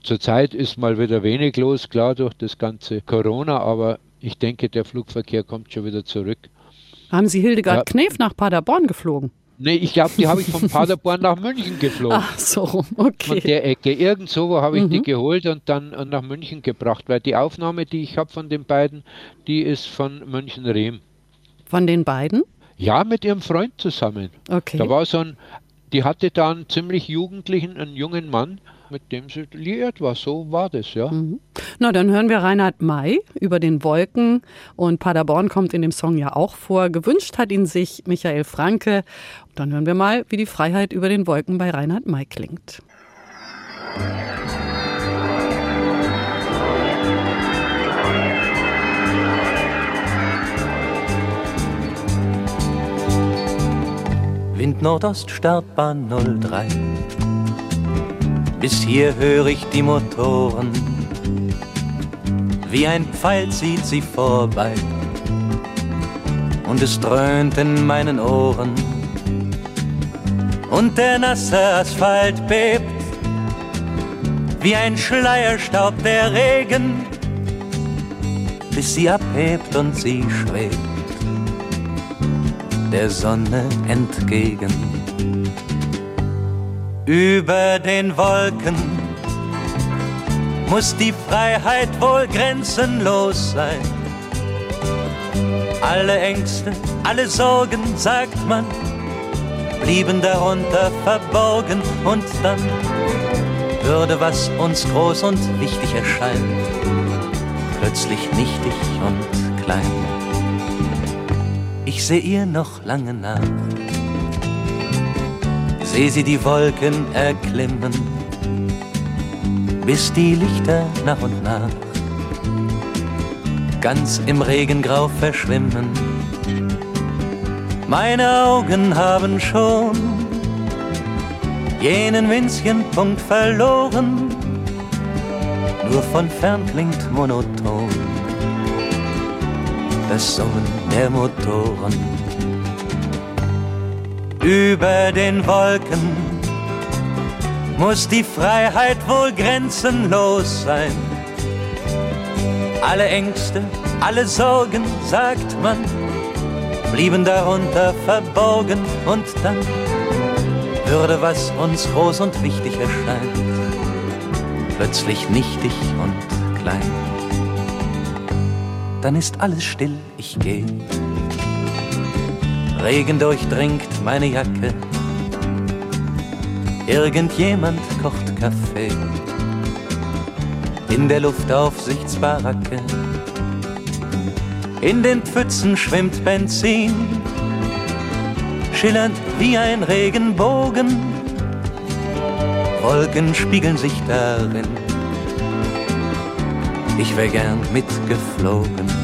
zurzeit ist mal wieder wenig los, klar durch das ganze Corona, aber ich denke, der Flugverkehr kommt schon wieder zurück. Haben Sie Hildegard ja. Knef nach Paderborn geflogen? Nee, ich glaube, die habe ich von Paderborn nach München geflogen. Ach so, okay. Von der Ecke. Irgendwo wo habe ich mhm. die geholt und dann nach München gebracht, weil die Aufnahme, die ich habe von den beiden, die ist von München-Rehm. Von den beiden? Ja, mit ihrem Freund zusammen. Okay. Da war so ein, die hatte da einen ziemlich jugendlichen, einen jungen Mann mit dem sie liiert war. So war das, ja. Mhm. Na, dann hören wir Reinhard May über den Wolken und Paderborn kommt in dem Song ja auch vor. Gewünscht hat ihn sich Michael Franke. Dann hören wir mal, wie die Freiheit über den Wolken bei Reinhard May klingt. Wind Nordost Startbahn 03. Bis hier höre ich die Motoren. Wie ein Pfeil zieht sie vorbei. Und es dröhnt in meinen Ohren. Und der nasse Asphalt bebt. Wie ein Schleierstaub der Regen. Bis sie abhebt und sie schwebt der Sonne entgegen. Über den Wolken muss die Freiheit wohl grenzenlos sein. Alle Ängste, alle Sorgen, sagt man, blieben darunter verborgen und dann würde, was uns groß und wichtig erscheint, plötzlich nichtig und klein ich seh ihr noch lange nach. Seh sie die Wolken erklimmen, bis die Lichter nach und nach ganz im Regengrau verschwimmen. Meine Augen haben schon jenen winzigen Punkt verloren, nur von fern klingt monoton das Summen der Motoren. Über den Wolken muss die Freiheit wohl grenzenlos sein. Alle Ängste, alle Sorgen, sagt man, blieben darunter verborgen und dann würde, was uns groß und wichtig erscheint, plötzlich nichtig und klein dann ist alles still, ich geh. Regen durchdringt meine Jacke, irgendjemand kocht Kaffee. In der Luftaufsichtsbaracke, in den Pfützen schwimmt Benzin, schillernd wie ein Regenbogen. Wolken spiegeln sich darin ich wär gern mitgeflogen.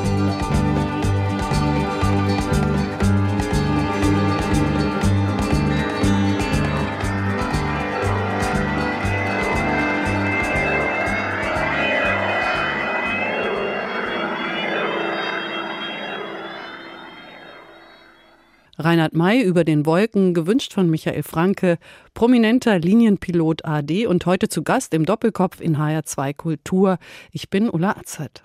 Reinhard May über den Wolken, gewünscht von Michael Franke, prominenter Linienpilot AD und heute zu Gast im Doppelkopf in HR2 Kultur. Ich bin Ulla Azad.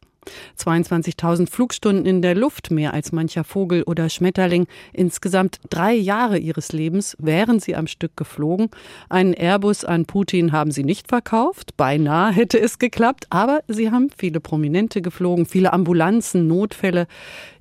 22.000 Flugstunden in der Luft, mehr als mancher Vogel oder Schmetterling. Insgesamt drei Jahre ihres Lebens wären sie am Stück geflogen. Einen Airbus an Putin haben sie nicht verkauft. Beinahe hätte es geklappt. Aber sie haben viele Prominente geflogen, viele Ambulanzen, Notfälle.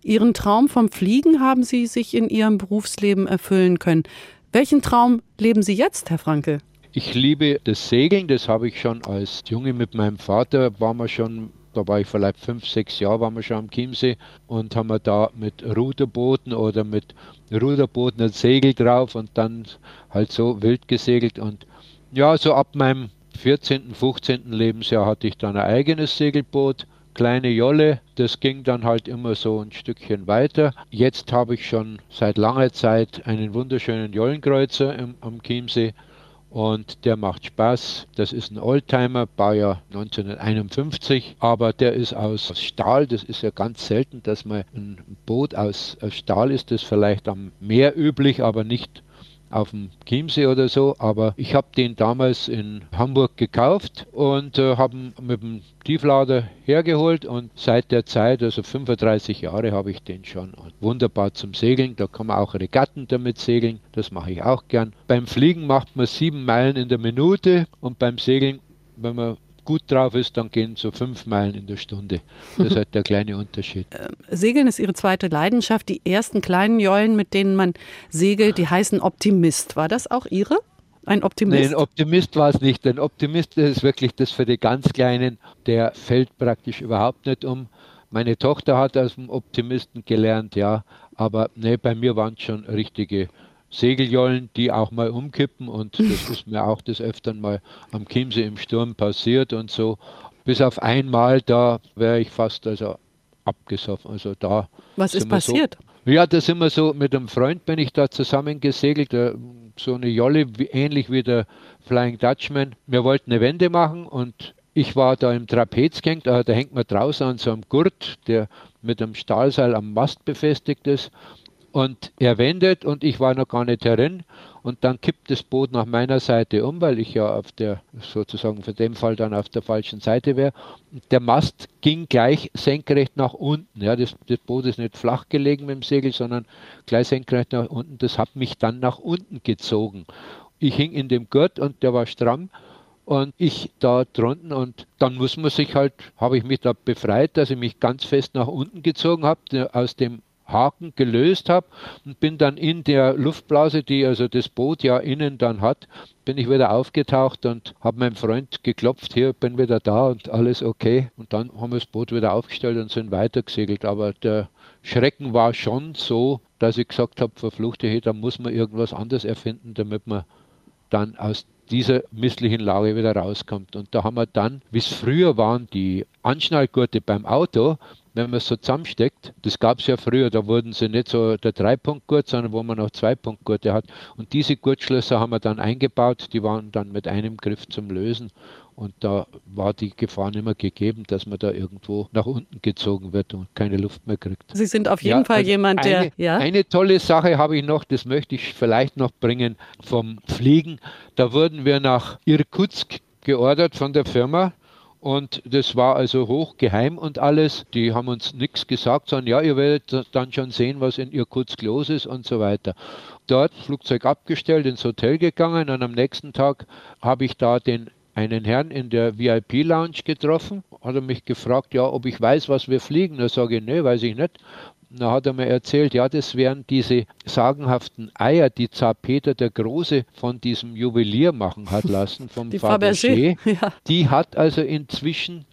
Ihren Traum vom Fliegen haben sie sich in ihrem Berufsleben erfüllen können. Welchen Traum leben Sie jetzt, Herr Franke? Ich liebe das Segeln, das habe ich schon als Junge mit meinem Vater, waren wir schon da war ich vielleicht fünf, sechs Jahre, waren wir schon am Chiemsee und haben wir da mit Ruderbooten oder mit Ruderbooten ein Segel drauf und dann halt so wild gesegelt. Und ja, so ab meinem 14., 15. Lebensjahr hatte ich dann ein eigenes Segelboot kleine Jolle. Das ging dann halt immer so ein Stückchen weiter. Jetzt habe ich schon seit langer Zeit einen wunderschönen Jollenkreuzer im, am Chiemsee und der macht Spaß. Das ist ein Oldtimer, Baujahr 1951, aber der ist aus Stahl. Das ist ja ganz selten, dass man ein Boot aus, Stahl ist. Das ist vielleicht am Meer üblich, aber nicht auf dem Chiemsee oder so, aber ich habe den damals in Hamburg gekauft und äh, habe ihn mit dem Tieflader hergeholt und seit der Zeit, also 35 Jahre, habe ich den schon. Und wunderbar zum Segeln, da kann man auch Regatten damit segeln, das mache ich auch gern. Beim Fliegen macht man sieben Meilen in der Minute und beim Segeln, wenn man gut drauf ist, dann gehen so fünf Meilen in der Stunde. Das ist halt der kleine Unterschied. Ähm, Segeln ist Ihre zweite Leidenschaft. Die ersten kleinen Jollen, mit denen man segelt, die heißen Optimist. War das auch Ihre? Ein Optimist? Nee, ein Optimist war es nicht. Ein Optimist ist wirklich das für die ganz Kleinen. Der fällt praktisch überhaupt nicht um. Meine Tochter hat aus dem Optimisten gelernt, ja. Aber nee, bei mir waren es schon richtige Segeljollen, die auch mal umkippen und das ist mir auch des Öfteren mal am Chiemsee im Sturm passiert und so. Bis auf einmal, da wäre ich fast also abgesoffen. Also da Was ist passiert? So, ja, da sind wir so, mit einem Freund bin ich da zusammen gesegelt, so eine Jolle, ähnlich wie der Flying Dutchman. Wir wollten eine Wende machen und ich war da im Trapez gehängt, da hängt man draußen an so einem Gurt, der mit einem Stahlseil am Mast befestigt ist. Und er wendet und ich war noch gar nicht herin. Und dann kippt das Boot nach meiner Seite um, weil ich ja auf der, sozusagen für den Fall dann auf der falschen Seite wäre. Der Mast ging gleich senkrecht nach unten. Ja, das, das Boot ist nicht flach gelegen mit dem Segel, sondern gleich senkrecht nach unten. Das hat mich dann nach unten gezogen. Ich hing in dem Gurt und der war stramm und ich da drunten und dann muss man sich halt, habe ich mich da befreit, dass ich mich ganz fest nach unten gezogen habe, aus dem Haken gelöst habe und bin dann in der Luftblase, die also das Boot ja innen dann hat, bin ich wieder aufgetaucht und habe meinem Freund geklopft, hier bin wieder da und alles okay. Und dann haben wir das Boot wieder aufgestellt und sind weitergesegelt. Aber der Schrecken war schon so, dass ich gesagt habe, verfluchte, hey, da muss man irgendwas anderes erfinden, damit man dann aus dieser misslichen Lage wieder rauskommt. Und da haben wir dann, wie es früher waren, die Anschnallgurte beim Auto, wenn man es so zusammensteckt, das gab es ja früher, da wurden sie nicht so der Dreipunktgurt, sondern wo man noch Zweipunktgurte hat. Und diese Gurtschlösser haben wir dann eingebaut, die waren dann mit einem Griff zum Lösen. Und da war die Gefahr nicht mehr gegeben, dass man da irgendwo nach unten gezogen wird und keine Luft mehr kriegt. Sie sind auf jeden ja, Fall also jemand, der. Eine, ja? eine tolle Sache habe ich noch, das möchte ich vielleicht noch bringen vom Fliegen. Da wurden wir nach Irkutsk geordert von der Firma und das war also hochgeheim und alles. Die haben uns nichts gesagt, sondern ja, ihr werdet dann schon sehen, was in Irkutsk los ist und so weiter. Dort Flugzeug abgestellt, ins Hotel gegangen und am nächsten Tag habe ich da den einen Herrn in der VIP-Lounge getroffen, hat er mich gefragt, ja, ob ich weiß, was wir fliegen. Da sage ich, nee, weiß ich nicht. Da hat er mir erzählt, ja, das wären diese sagenhaften Eier, die Zar Peter der Große von diesem Juwelier machen hat lassen, vom die Fabergé. Ja. Die hat also inzwischen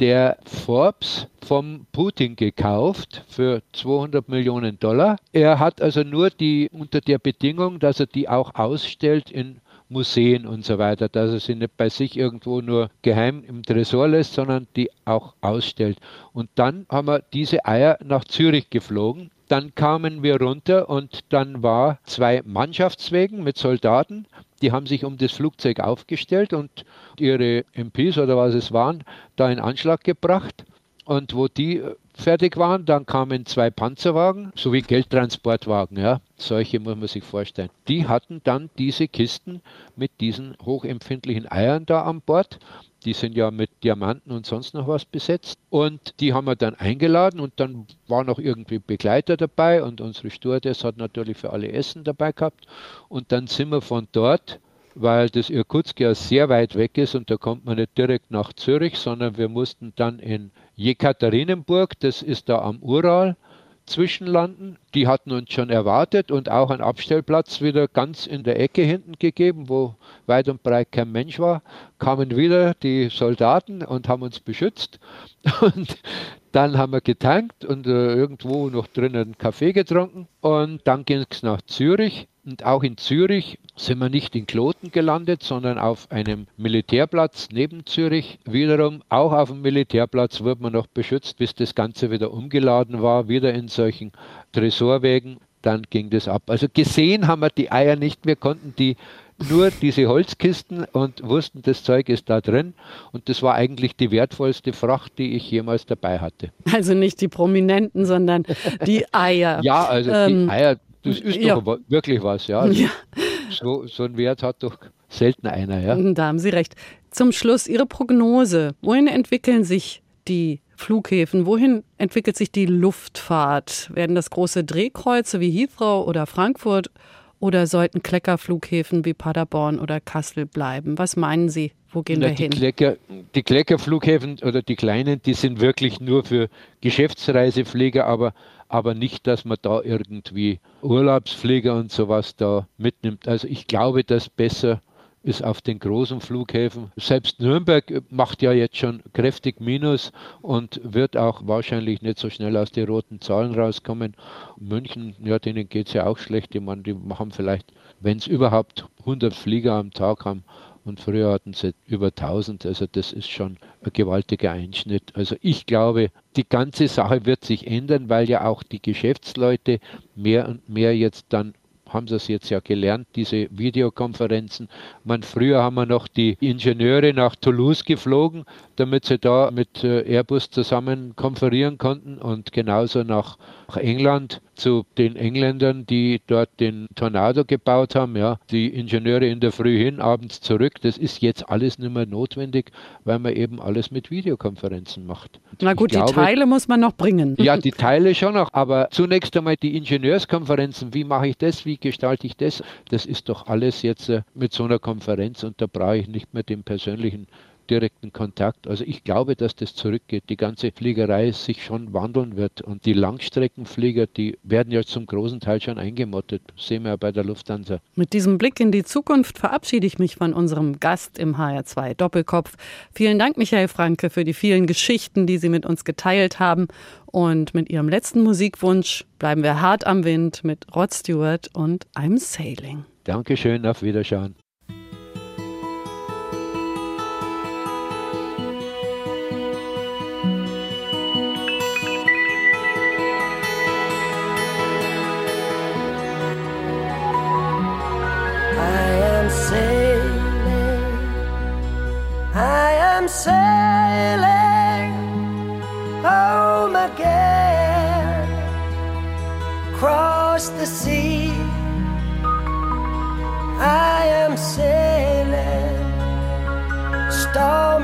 der Forbes vom Putin gekauft für 200 Millionen Dollar. Er hat also nur die unter der Bedingung, dass er die auch ausstellt in Museen und so weiter, dass er sie nicht bei sich irgendwo nur geheim im Tresor lässt, sondern die auch ausstellt. Und dann haben wir diese Eier nach Zürich geflogen. Dann kamen wir runter und dann war zwei Mannschaftswegen mit Soldaten, die haben sich um das Flugzeug aufgestellt und ihre MPs oder was es waren, da in Anschlag gebracht. Und wo die fertig waren. Dann kamen zwei Panzerwagen sowie Geldtransportwagen. Ja, solche muss man sich vorstellen. Die hatten dann diese Kisten mit diesen hochempfindlichen Eiern da an Bord. Die sind ja mit Diamanten und sonst noch was besetzt. Und die haben wir dann eingeladen und dann war noch irgendwie Begleiter dabei und unsere Stewardess hat natürlich für alle Essen dabei gehabt. Und dann sind wir von dort weil das Irkutsk ja sehr weit weg ist und da kommt man nicht direkt nach Zürich, sondern wir mussten dann in Jekaterinenburg, das ist da am Ural, zwischenlanden. Die hatten uns schon erwartet und auch einen Abstellplatz wieder ganz in der Ecke hinten gegeben, wo weit und breit kein Mensch war. Kamen wieder die Soldaten und haben uns beschützt. Und dann haben wir getankt und äh, irgendwo noch drinnen einen Kaffee getrunken. Und dann ging es nach Zürich. Und auch in Zürich sind wir nicht in Kloten gelandet, sondern auf einem Militärplatz neben Zürich. Wiederum auch auf dem Militärplatz wurde man noch beschützt, bis das Ganze wieder umgeladen war, wieder in solchen Tresorwegen. Dann ging das ab. Also gesehen haben wir die Eier nicht. Wir konnten die nur diese Holzkisten und wussten, das Zeug ist da drin. Und das war eigentlich die wertvollste Fracht, die ich jemals dabei hatte. Also nicht die Prominenten, sondern die Eier. ja, also ähm, die Eier, das ist ja. doch wirklich was, ja. ja. So, so einen Wert hat doch selten einer, ja. Da haben Sie recht. Zum Schluss Ihre Prognose. Wohin entwickeln sich die Flughäfen? Wohin entwickelt sich die Luftfahrt? Werden das große Drehkreuze wie Heathrow oder Frankfurt oder sollten Kleckerflughäfen wie Paderborn oder Kassel bleiben? Was meinen Sie? Wo gehen Na, wir die hin? Klecker, die Kleckerflughäfen oder die kleinen, die sind wirklich nur für Geschäftsreiseflieger, aber, aber nicht, dass man da irgendwie Urlaubsflieger und sowas da mitnimmt. Also ich glaube, dass besser ist auf den großen Flughäfen. Selbst Nürnberg macht ja jetzt schon kräftig Minus und wird auch wahrscheinlich nicht so schnell aus den roten Zahlen rauskommen. München, ja, denen geht es ja auch schlecht. Ich meine, die haben vielleicht, wenn es überhaupt 100 Flieger am Tag haben, und früher hatten sie über 1000. Also das ist schon ein gewaltiger Einschnitt. Also ich glaube, die ganze Sache wird sich ändern, weil ja auch die Geschäftsleute mehr und mehr jetzt dann haben sie es jetzt ja gelernt, diese Videokonferenzen. Man, früher haben wir noch die Ingenieure nach Toulouse geflogen, damit sie da mit äh, Airbus zusammen konferieren konnten und genauso nach England zu den Engländern, die dort den Tornado gebaut haben. Ja, die Ingenieure in der Früh hin, abends zurück. Das ist jetzt alles nicht mehr notwendig, weil man eben alles mit Videokonferenzen macht. Na gut, glaube, die Teile muss man noch bringen. Ja, die Teile schon noch, aber zunächst einmal die Ingenieurskonferenzen. Wie mache ich das? Wie gestalte ich das? Das ist doch alles jetzt äh, mit so einer Konferenz und da brauche ich nicht mehr den persönlichen direkten Kontakt. Also ich glaube, dass das zurückgeht. Die ganze Fliegerei sich schon wandeln wird. Und die Langstreckenflieger, die werden ja zum großen Teil schon eingemottet. sehen wir ja bei der Lufthansa. Mit diesem Blick in die Zukunft verabschiede ich mich von unserem Gast im HR2 Doppelkopf. Vielen Dank, Michael Franke, für die vielen Geschichten, die Sie mit uns geteilt haben. Und mit Ihrem letzten Musikwunsch bleiben wir hart am Wind mit Rod Stewart und I'm Sailing. Dankeschön, auf Wiederschauen. Sailing home again across the sea. I am sailing. Star